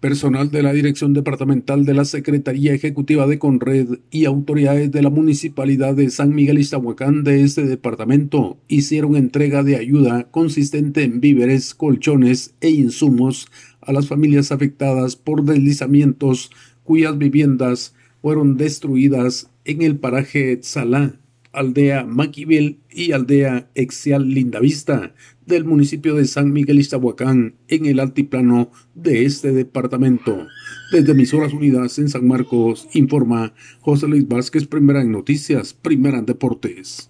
Personal de la Dirección Departamental de la Secretaría Ejecutiva de Conred y autoridades de la Municipalidad de San Miguel Iztahuacán de este departamento hicieron entrega de ayuda consistente en víveres, colchones e insumos a las familias afectadas por deslizamientos cuyas viviendas fueron destruidas en el paraje Tzalá, aldea Maquivil y aldea Exial Lindavista del municipio de San Miguel Iztahuacán en el altiplano de este departamento. Desde Emisoras Unidas en San Marcos informa José Luis Vázquez, primera en noticias, primera en deportes.